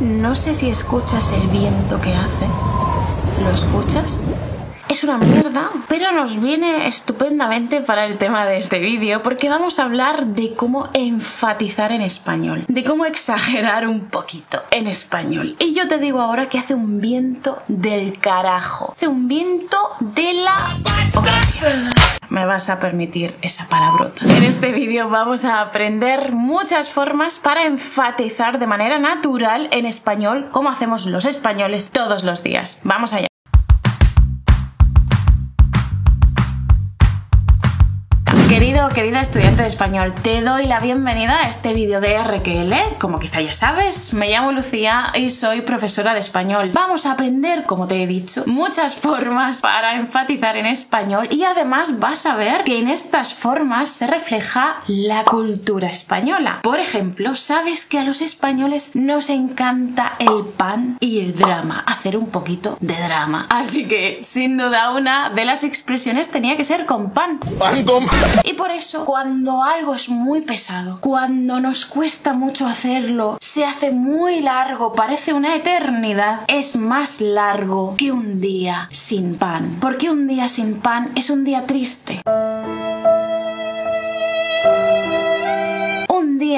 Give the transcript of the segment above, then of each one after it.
No sé si escuchas el viento que hace. ¿Lo escuchas? Es una mierda, pero nos viene estupendamente para el tema de este vídeo porque vamos a hablar de cómo enfatizar en español, de cómo exagerar un poquito en español. Y yo te digo ahora que hace un viento del carajo, hace un viento de la me vas a permitir esa palabrota. En este vídeo vamos a aprender muchas formas para enfatizar de manera natural en español como hacemos los españoles todos los días. Vamos allá. Querida estudiante de español, te doy la bienvenida a este vídeo de RQL. Como quizá ya sabes, me llamo Lucía y soy profesora de español. Vamos a aprender, como te he dicho, muchas formas para enfatizar en español y además vas a ver que en estas formas se refleja la cultura española. Por ejemplo, sabes que a los españoles nos encanta el pan y el drama, hacer un poquito de drama. Así que, sin duda, una de las expresiones tenía que ser con pan. Pan con y por eso, cuando algo es muy pesado, cuando nos cuesta mucho hacerlo, se hace muy largo, parece una eternidad, es más largo que un día sin pan. Porque un día sin pan es un día triste.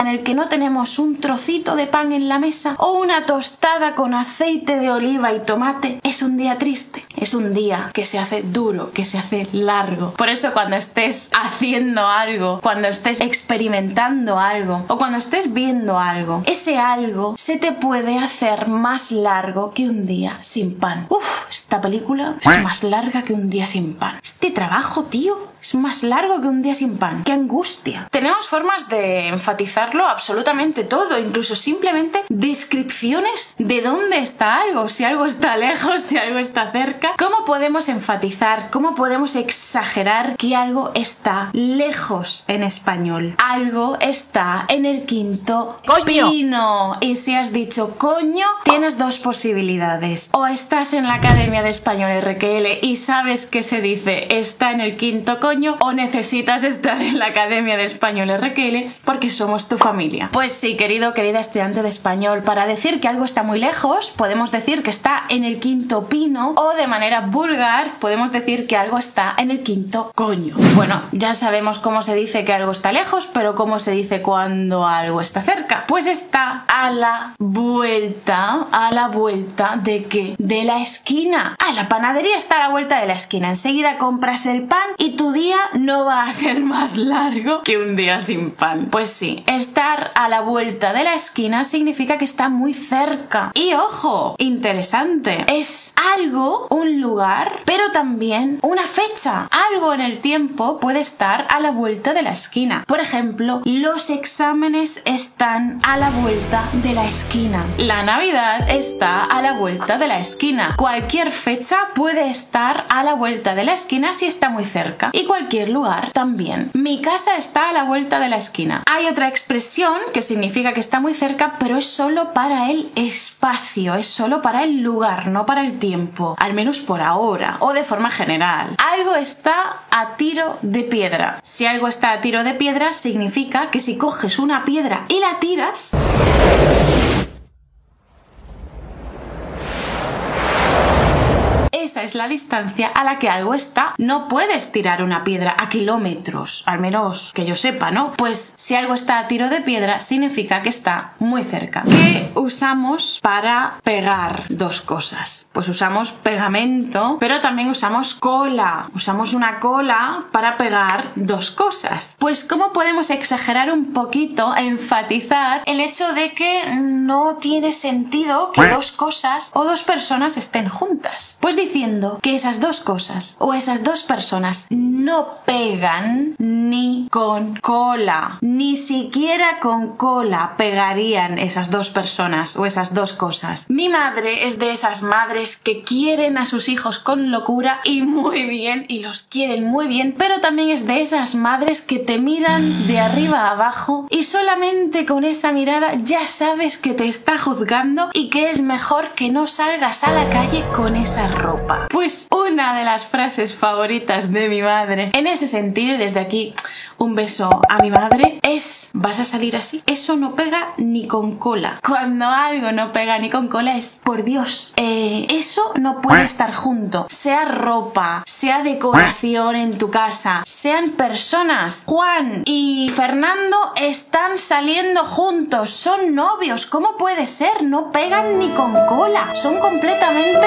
En el que no tenemos un trocito de pan en la mesa o una tostada con aceite de oliva y tomate, es un día triste. Es un día que se hace duro, que se hace largo. Por eso cuando estés haciendo algo, cuando estés experimentando algo o cuando estés viendo algo, ese algo se te puede hacer más largo que un día sin pan. Uf, esta película es más larga que un día sin pan. Este trabajo, tío, es más largo que un día sin pan. ¡Qué angustia! Tenemos formas de enfatizarlo absolutamente todo, incluso simplemente descripciones de dónde está algo, si algo está lejos, si algo está cerca. ¿Cómo podemos enfatizar, cómo podemos exagerar que algo está lejos en español? Algo está en el quinto ¡Coño! pino. Y si has dicho coño, tienes dos posibilidades. O estás en la Academia de Español RQL y sabes que se dice está en el quinto coño o necesitas estar en la Academia de Español RQL porque somos tu familia. Pues sí, querido, querida estudiante de español, para decir que algo está muy lejos, podemos decir que está en el quinto pino o de manera vulgar podemos decir que algo está en el quinto coño. Bueno, ya sabemos cómo se dice que algo está lejos, pero cómo se dice cuando algo está cerca. Pues está a la vuelta, a la vuelta de qué? De la esquina. Ah, la panadería está a la vuelta de la esquina. Enseguida compras el pan y tu día no va a ser más largo que un día sin pan. Pues sí, estar a la vuelta de la esquina significa que está muy cerca. Y ojo, interesante, es algo, un lugar, pero también una fecha. Algo en el tiempo puede estar a la vuelta de la esquina. Por ejemplo, los exámenes están a la vuelta de la esquina. La Navidad está a la vuelta de la esquina. Cualquier fecha puede estar a la vuelta de la esquina si está muy cerca. Y cualquier lugar también. Mi casa está a la vuelta de la esquina. Hay otra expresión que significa que está muy cerca, pero es solo para el espacio, es solo para el lugar, no para el tiempo, al menos por ahora o de forma general. Algo está a tiro de piedra. Si algo está a tiro de piedra, significa que si coges una piedra y la tiras, es la distancia a la que algo está. No puedes tirar una piedra a kilómetros, al menos que yo sepa, ¿no? Pues si algo está a tiro de piedra, significa que está muy cerca. ¿Qué usamos para pegar dos cosas? Pues usamos pegamento, pero también usamos cola. Usamos una cola para pegar dos cosas. Pues ¿cómo podemos exagerar un poquito, enfatizar el hecho de que no tiene sentido que dos cosas o dos personas estén juntas? Pues diciendo que esas dos cosas o esas dos personas no pegan ni con cola, ni siquiera con cola pegarían esas dos personas o esas dos cosas. Mi madre es de esas madres que quieren a sus hijos con locura y muy bien y los quieren muy bien, pero también es de esas madres que te miran de arriba a abajo y solamente con esa mirada ya sabes que te está juzgando y que es mejor que no salgas a la calle con esa ropa. Pues una de las frases favoritas de mi madre, en ese sentido, y desde aquí un beso a mi madre, es ¿vas a salir así? Eso no pega ni con cola. Cuando algo no pega ni con cola es, por Dios, eh, eso no puede estar junto. Sea ropa, sea decoración en tu casa, sean personas. Juan y Fernando están saliendo juntos, son novios. ¿Cómo puede ser? No pegan ni con cola. Son completamente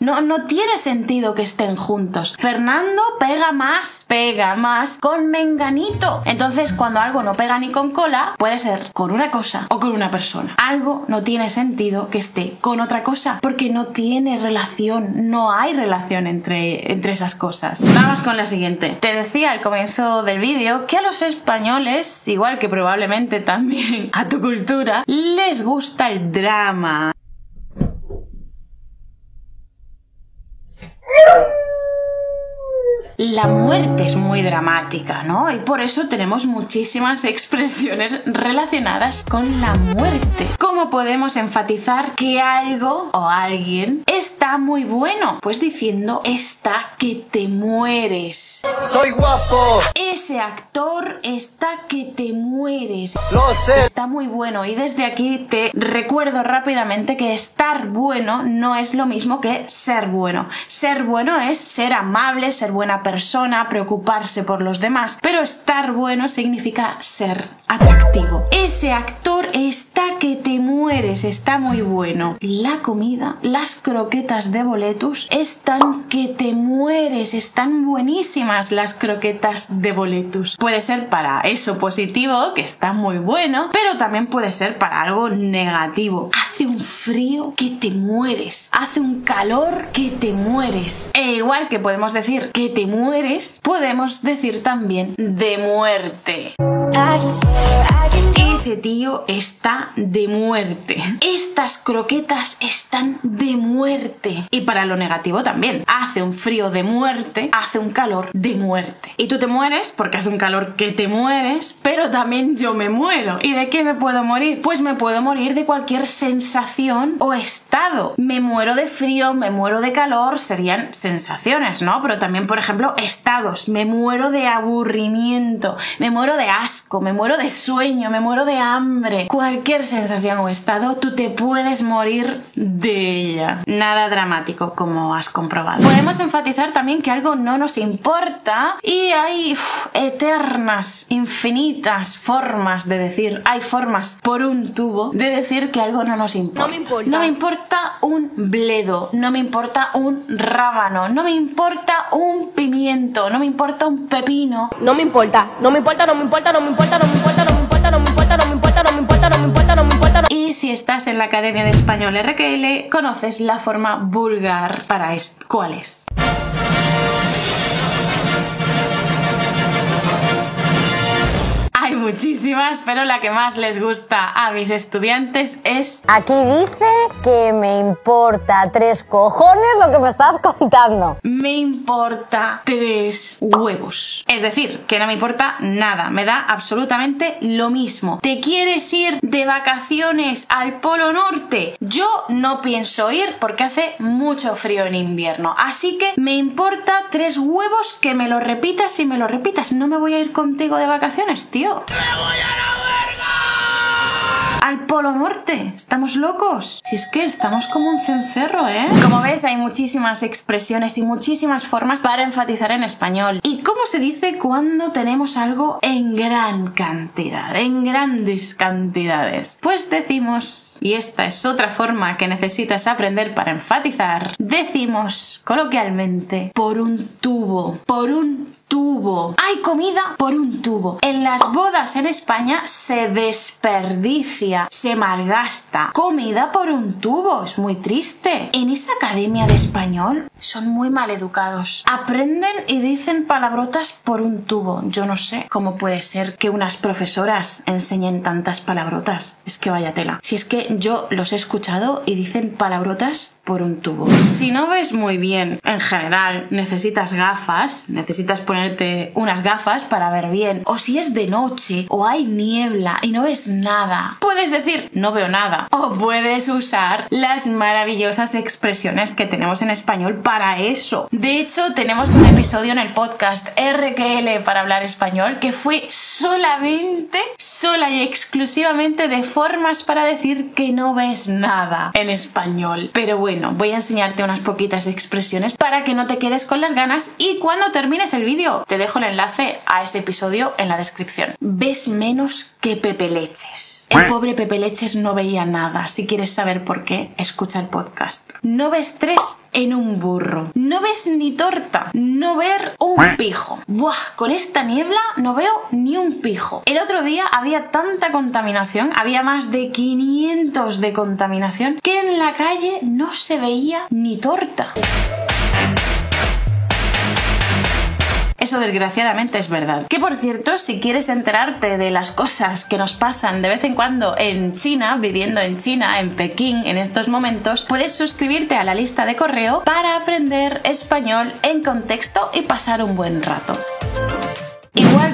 no, no tiene sentido que estén juntos. Fernando pega más, pega más con Menganito. Entonces, cuando algo no pega ni con cola, puede ser con una cosa o con una persona. Algo no tiene sentido que esté con otra cosa porque no tiene relación, no hay relación entre, entre esas cosas. Vamos con la siguiente. Te decía al comienzo del vídeo que a los españoles, igual que probablemente también a tu cultura, les gusta el drama. Brasil! La muerte es muy dramática, ¿no? Y por eso tenemos muchísimas expresiones relacionadas con la muerte. ¿Cómo podemos enfatizar que algo o alguien está muy bueno? Pues diciendo está que te mueres. Soy guapo. Ese actor está que te mueres. Lo sé. Está muy bueno y desde aquí te recuerdo rápidamente que estar bueno no es lo mismo que ser bueno. Ser bueno es ser amable, ser buena persona, preocuparse por los demás, pero estar bueno significa ser atractivo. Ese actor está que te mueres, está muy bueno. La comida, las croquetas de boletus están que te mueres, están buenísimas las croquetas de boletus. Puede ser para eso positivo, que está muy bueno, pero también puede ser para algo negativo. Hace un frío que te mueres, hace un calor que te mueres. E igual que podemos decir que te mueres, podemos decir también de muerte. Ese tío está de muerte. Estas croquetas están de muerte. Y para lo negativo también. Hace un frío de muerte, hace un calor de muerte. Y tú te mueres porque hace un calor que te mueres, pero también yo me muero. ¿Y de qué me puedo morir? Pues me puedo morir de cualquier sensación o estado. Me muero de frío, me muero de calor, serían sensaciones, ¿no? Pero también, por ejemplo, estados. Me muero de aburrimiento, me muero de asco, me muero de sueño, me muero de hambre. Cualquier sensación o estado, tú te puedes morir de ella. Nada dramático, como has comprobado. Podemos enfatizar también que algo no nos importa y hay uf, eternas, infinitas formas de decir, hay formas por un tubo de decir que algo no nos importa. No me importa. No me importa un bledo, no me importa un rábano, no me importa un pimiento, no me importa un pepino. No me importa, no me importa, no me importa, no me importa, no me importa, no me Y si estás en la Academia de Español RQL, conoces la forma vulgar para esto. ¿Cuál es? Hay muchísimas, pero la que más les gusta a mis estudiantes es Aquí dice que me importa tres cojones lo que me estás contando. me importa tres huevos. Es decir, que no me importa nada, me da absolutamente lo mismo. ¿Te quieres ir de vacaciones al Polo Norte? Yo no pienso ir porque hace mucho frío en invierno. Así que me importa tres huevos que me lo repitas y me lo repitas. No me voy a ir contigo de vacaciones, tío. Al Polo Norte. ¿Estamos locos? Si es que estamos como un cencerro, ¿eh? Como ves, hay muchísimas expresiones y muchísimas formas para enfatizar en español. ¿Y cómo se dice cuando tenemos algo en gran cantidad, en grandes cantidades? Pues decimos, y esta es otra forma que necesitas aprender para enfatizar, decimos coloquialmente por un tubo, por un tubo. Hay comida por un tubo. En las bodas en España se desperdicia, se malgasta. Comida por un tubo. Es muy triste. En esa academia de español son muy mal educados. Aprenden y dicen palabrotas por un tubo. Yo no sé cómo puede ser que unas profesoras enseñen tantas palabrotas. Es que vaya tela. Si es que yo los he escuchado y dicen palabrotas por un tubo. Si no ves muy bien, en general, necesitas gafas, necesitas poner ponerte unas gafas para ver bien. O si es de noche o hay niebla y no ves nada, puedes decir no veo nada. O puedes usar las maravillosas expresiones que tenemos en español para eso. De hecho, tenemos un episodio en el podcast RQL para hablar español que fue solamente, sola y exclusivamente de formas para decir que no ves nada en español. Pero bueno, voy a enseñarte unas poquitas expresiones para que no te quedes con las ganas y cuando termines el vídeo te dejo el enlace a ese episodio en la descripción. Ves menos que Pepe Leches. El pobre Pepe Leches no veía nada. Si quieres saber por qué, escucha el podcast. No ves tres en un burro. No ves ni torta. No ver un pijo. Buah, con esta niebla no veo ni un pijo. El otro día había tanta contaminación, había más de 500 de contaminación, que en la calle no se veía ni torta. Eso desgraciadamente es verdad. Que por cierto, si quieres enterarte de las cosas que nos pasan de vez en cuando en China, viviendo en China, en Pekín en estos momentos, puedes suscribirte a la lista de correo para aprender español en contexto y pasar un buen rato.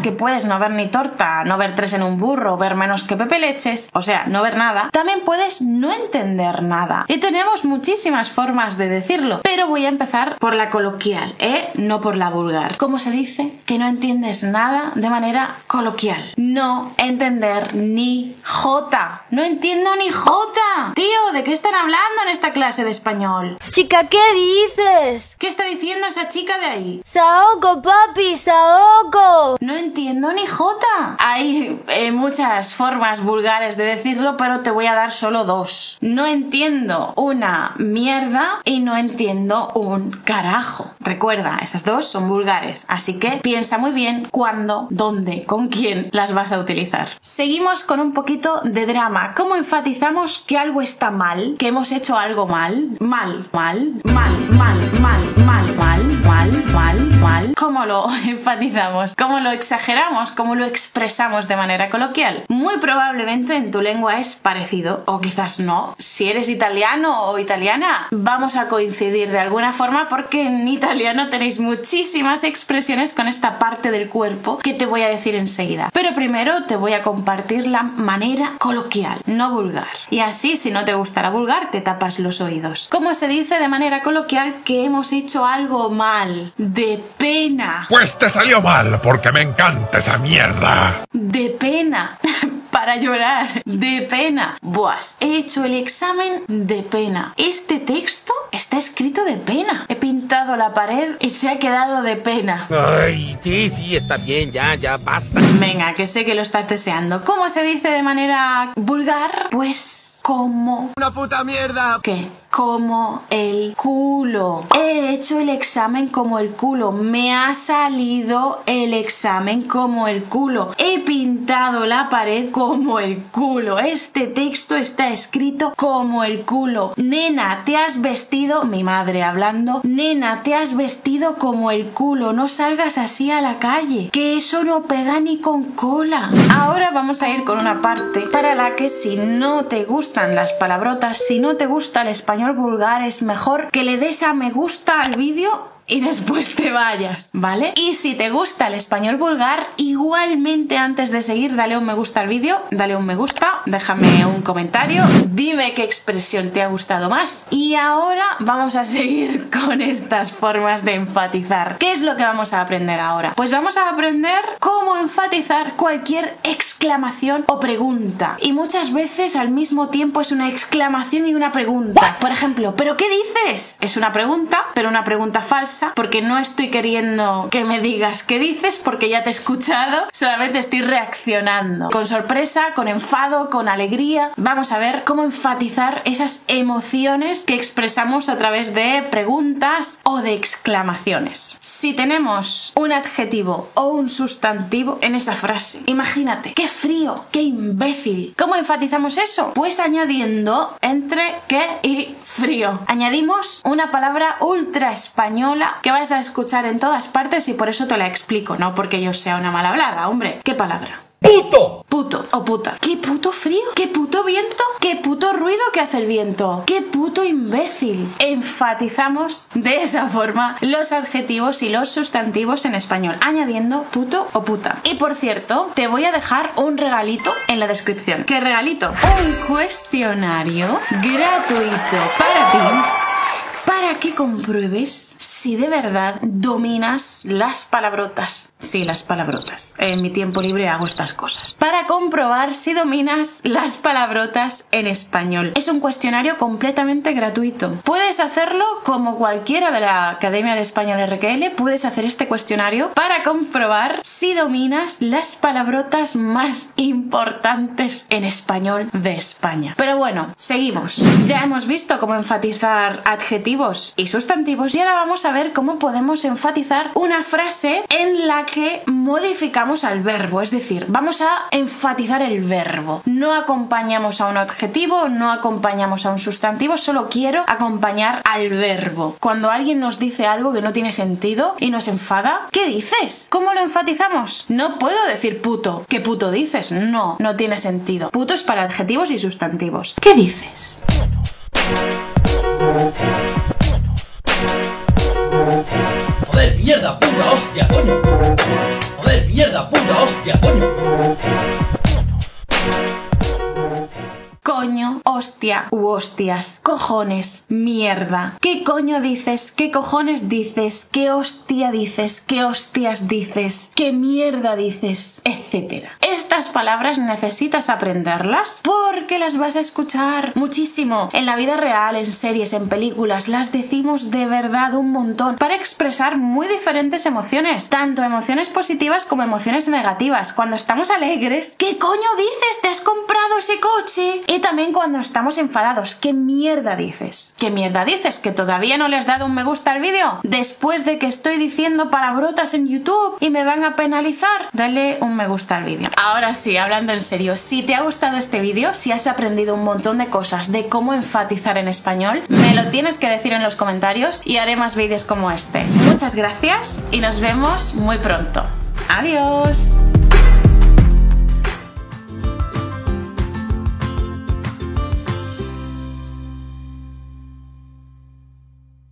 Que puedes no ver ni torta, no ver tres en un burro, ver menos que Pepe Leches, o sea, no ver nada, también puedes no entender nada. Y tenemos muchísimas formas de decirlo, pero voy a empezar por la coloquial, ¿eh? No por la vulgar. ¿Cómo se dice? Que no entiendes nada de manera coloquial. No entender ni jota. No entiendo ni jota. Tío, ¿de qué están hablando en esta clase de español? Chica, ¿qué dices? ¿Qué está diciendo esa chica de ahí? Saoko, papi, Saoko. No entiendo ni jota. Hay eh, muchas formas vulgares de decirlo, pero te voy a dar solo dos. No entiendo una mierda y no entiendo un carajo. Recuerda, esas dos son vulgares, así que piensa muy bien cuándo, dónde, con quién las vas a utilizar. Seguimos con un poquito de drama. ¿Cómo enfatizamos que algo está mal? ¿Que hemos hecho algo mal? Mal, mal, mal, mal, mal, mal, mal, mal, mal, mal. ¿Cómo lo enfatizamos? ¿Cómo lo exageramos? ¿Cómo lo expresamos de manera coloquial? Muy probablemente en tu lengua es parecido, o quizás no. Si eres italiano o italiana, vamos a coincidir de alguna forma porque en italiano tenéis muchísimas expresiones con esta parte del cuerpo que te voy a decir enseguida. Pero primero te voy a compartir la manera coloquial, no vulgar. Y así, si no te gustará vulgar, te tapas los oídos. ¿Cómo se dice de manera coloquial que hemos hecho algo mal? De pena. Pues te salió mal, porque me encanta esa mierda. De pena. Para llorar. De pena. Buas, he hecho el examen de pena. Este texto está escrito de pena. He pintado la pared y se ha quedado de pena. Ay, sí, sí, está bien, ya, ya, basta. Venga, que sé que lo estás deseando. ¿Cómo se dice de manera vulgar? Pues como... ¡Una puta mierda! ¿Qué? Como el culo. He hecho el examen como el culo. Me ha salido el examen como el culo. He pintado la pared como el culo. Este texto está escrito como el culo. Nena, te has vestido, mi madre hablando, nena, te has vestido como el culo. No salgas así a la calle. Que eso no pega ni con cola. Ahora vamos a ir con una parte para la que si no te gustan las palabrotas, si no te gusta el español vulgar, es mejor que le des a me gusta al vídeo y después te vayas, ¿vale? Y si te gusta el español vulgar, igualmente antes de seguir, dale un me gusta al vídeo, dale un me gusta, déjame un comentario, dime qué expresión te ha gustado más. Y ahora vamos a seguir con estas formas de enfatizar. ¿Qué es lo que vamos a aprender ahora? Pues vamos a aprender cómo enfatizar cualquier exclamación o pregunta. Y muchas veces al mismo tiempo es una exclamación y una pregunta. Por ejemplo, ¿pero qué dices? Es una pregunta, pero una pregunta falsa, porque no estoy queriendo que me digas qué dices, porque ya te he escuchado, solamente estoy reaccionando. Con sorpresa, con enfado, con alegría. Vamos a ver cómo enfatizar esas emociones que expresamos a través de preguntas o de exclamaciones. Si tenemos un adjetivo o un sustantivo en esa frase, imagínate, qué frío, qué imbécil. ¿Cómo enfatizamos eso? Pues añadiendo entre qué y frío. Añadimos una palabra ultra española que vas a escuchar en todas partes y por eso te la explico, no porque yo sea una mal hablada, hombre. ¿Qué palabra? ¡Puto! Puto o puta. ¿Qué puto frío? ¿Qué puto viento? ¿Qué puto ruido que hace el viento? ¿Qué puto imbécil? Enfatizamos de esa forma los adjetivos y los sustantivos en español, añadiendo puto o puta. Y por cierto, te voy a dejar un regalito en la descripción. ¿Qué regalito? Un cuestionario gratuito para ti para que compruebes si de verdad dominas las palabrotas. Sí, las palabrotas. En mi tiempo libre hago estas cosas. Para comprobar si dominas las palabrotas en español. Es un cuestionario completamente gratuito. Puedes hacerlo como cualquiera de la Academia de Español RQL. Puedes hacer este cuestionario para comprobar si dominas las palabrotas más importantes en español de España. Pero bueno, seguimos. Ya hemos visto cómo enfatizar adjetivos y sustantivos y ahora vamos a ver cómo podemos enfatizar una frase en la que modificamos al verbo, es decir, vamos a enfatizar el verbo. No acompañamos a un adjetivo, no acompañamos a un sustantivo, solo quiero acompañar al verbo. Cuando alguien nos dice algo que no tiene sentido y nos enfada, ¿qué dices? ¿Cómo lo enfatizamos? No puedo decir puto. ¿Qué puto dices? No, no tiene sentido. Puto es para adjetivos y sustantivos. ¿Qué dices? Mierda, puta hostia, coño. Joder, mierda, puta hostia, coño. Coño, hostia u hostias, cojones, mierda. ¿Qué coño dices? ¿Qué cojones dices? ¿Qué hostia dices? ¿Qué hostias dices? ¿Qué mierda dices? Etcétera. Estas palabras necesitas aprenderlas porque las vas a escuchar muchísimo en la vida real, en series, en películas. Las decimos de verdad un montón para expresar muy diferentes emociones, tanto emociones positivas como emociones negativas. Cuando estamos alegres, ¿qué coño dices? ¿Te has comprado ese coche? Y también cuando estamos enfadados, ¿qué mierda dices? ¿Qué mierda dices? ¿Que todavía no le has dado un me gusta al vídeo? Después de que estoy diciendo palabrotas en YouTube y me van a penalizar, dale un me gusta al vídeo. Ahora sí, hablando en serio, si te ha gustado este vídeo, si has aprendido un montón de cosas de cómo enfatizar en español, me lo tienes que decir en los comentarios y haré más vídeos como este. Muchas gracias y nos vemos muy pronto. Adiós.